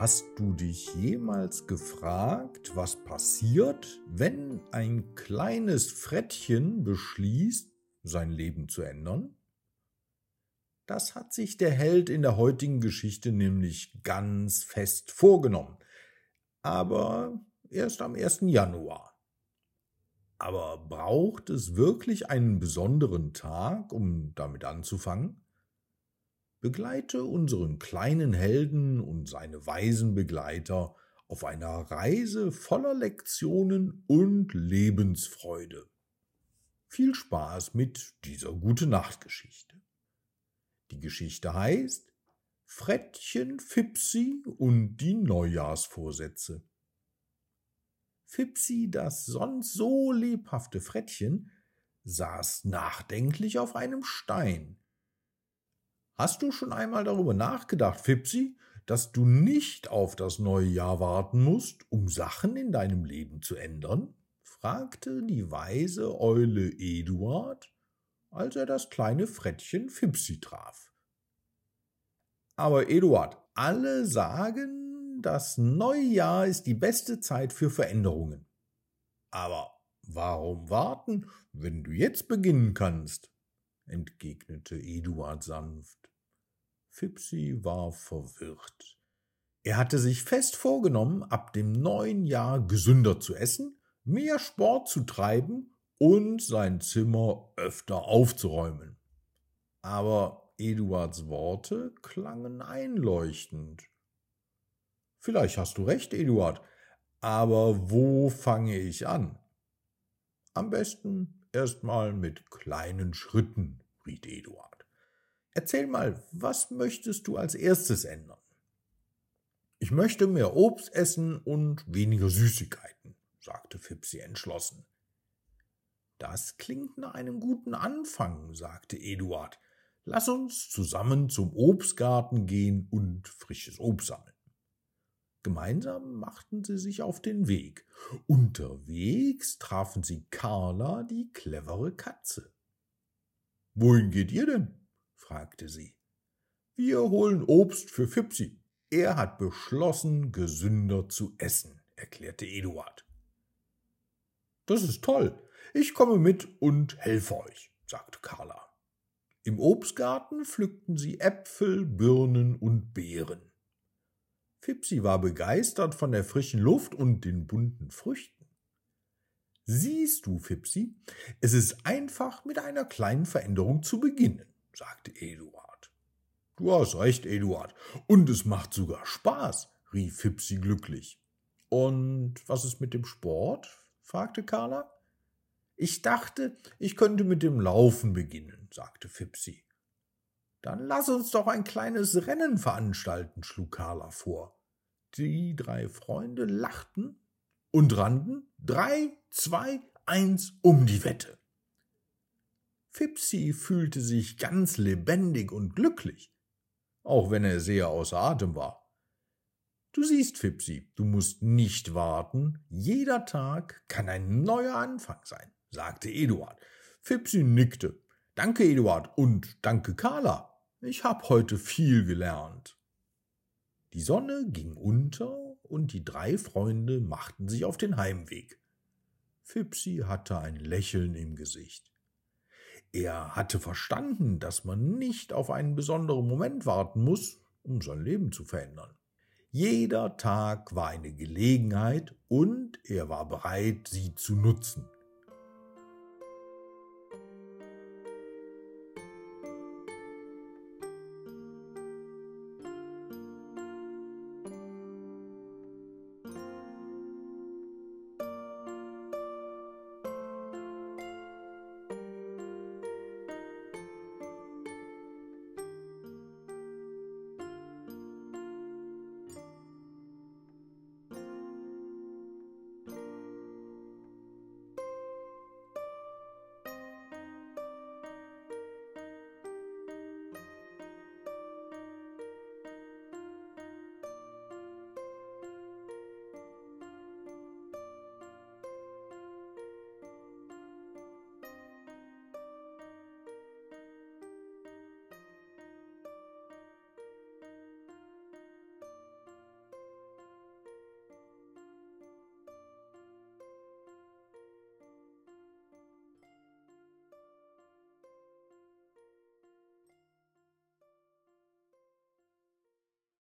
Hast du dich jemals gefragt, was passiert, wenn ein kleines Frettchen beschließt, sein Leben zu ändern? Das hat sich der Held in der heutigen Geschichte nämlich ganz fest vorgenommen. Aber erst am 1. Januar. Aber braucht es wirklich einen besonderen Tag, um damit anzufangen? Begleite unseren kleinen Helden und seine weisen Begleiter auf einer Reise voller Lektionen und Lebensfreude. Viel Spaß mit dieser gute Nachtgeschichte. Die Geschichte heißt Frettchen Fipsi und die Neujahrsvorsätze. Fipsi, das sonst so lebhafte Frettchen, saß nachdenklich auf einem Stein, Hast du schon einmal darüber nachgedacht, Fipsi, dass du nicht auf das neue Jahr warten musst, um Sachen in deinem Leben zu ändern? fragte die weise Eule Eduard, als er das kleine Frettchen Fipsi traf. Aber Eduard, alle sagen, das neue Jahr ist die beste Zeit für Veränderungen. Aber warum warten, wenn du jetzt beginnen kannst? entgegnete Eduard sanft. Fipsi war verwirrt. Er hatte sich fest vorgenommen, ab dem neuen Jahr gesünder zu essen, mehr Sport zu treiben und sein Zimmer öfter aufzuräumen. Aber Eduards Worte klangen einleuchtend. Vielleicht hast du recht, Eduard, aber wo fange ich an? Am besten erstmal mit kleinen Schritten, riet Eduard. Erzähl mal, was möchtest du als erstes ändern? Ich möchte mehr Obst essen und weniger Süßigkeiten, sagte Fipsi entschlossen. Das klingt nach einem guten Anfang, sagte Eduard. Lass uns zusammen zum Obstgarten gehen und frisches Obst sammeln. Gemeinsam machten sie sich auf den Weg. Unterwegs trafen sie Carla, die clevere Katze. Wohin geht ihr denn? Fragte sie. Wir holen Obst für Fipsi. Er hat beschlossen, gesünder zu essen, erklärte Eduard. Das ist toll. Ich komme mit und helfe euch, sagte Carla. Im Obstgarten pflückten sie Äpfel, Birnen und Beeren. Fipsi war begeistert von der frischen Luft und den bunten Früchten. Siehst du, Fipsi, es ist einfach mit einer kleinen Veränderung zu beginnen sagte Eduard. Du hast recht, Eduard. Und es macht sogar Spaß, rief Fipsi glücklich. Und was ist mit dem Sport? fragte Carla. Ich dachte, ich könnte mit dem Laufen beginnen, sagte Fipsi. Dann lass uns doch ein kleines Rennen veranstalten, schlug Carla vor. Die drei Freunde lachten und rannten drei, zwei, eins um die Wette. Fipsi fühlte sich ganz lebendig und glücklich, auch wenn er sehr außer Atem war. Du siehst, Fipsi, du musst nicht warten, jeder Tag kann ein neuer Anfang sein, sagte Eduard. Fipsi nickte. Danke, Eduard, und danke, Carla. Ich hab heute viel gelernt. Die Sonne ging unter und die drei Freunde machten sich auf den Heimweg. Fipsi hatte ein Lächeln im Gesicht. Er hatte verstanden, dass man nicht auf einen besonderen Moment warten muss, um sein Leben zu verändern. Jeder Tag war eine Gelegenheit und er war bereit, sie zu nutzen.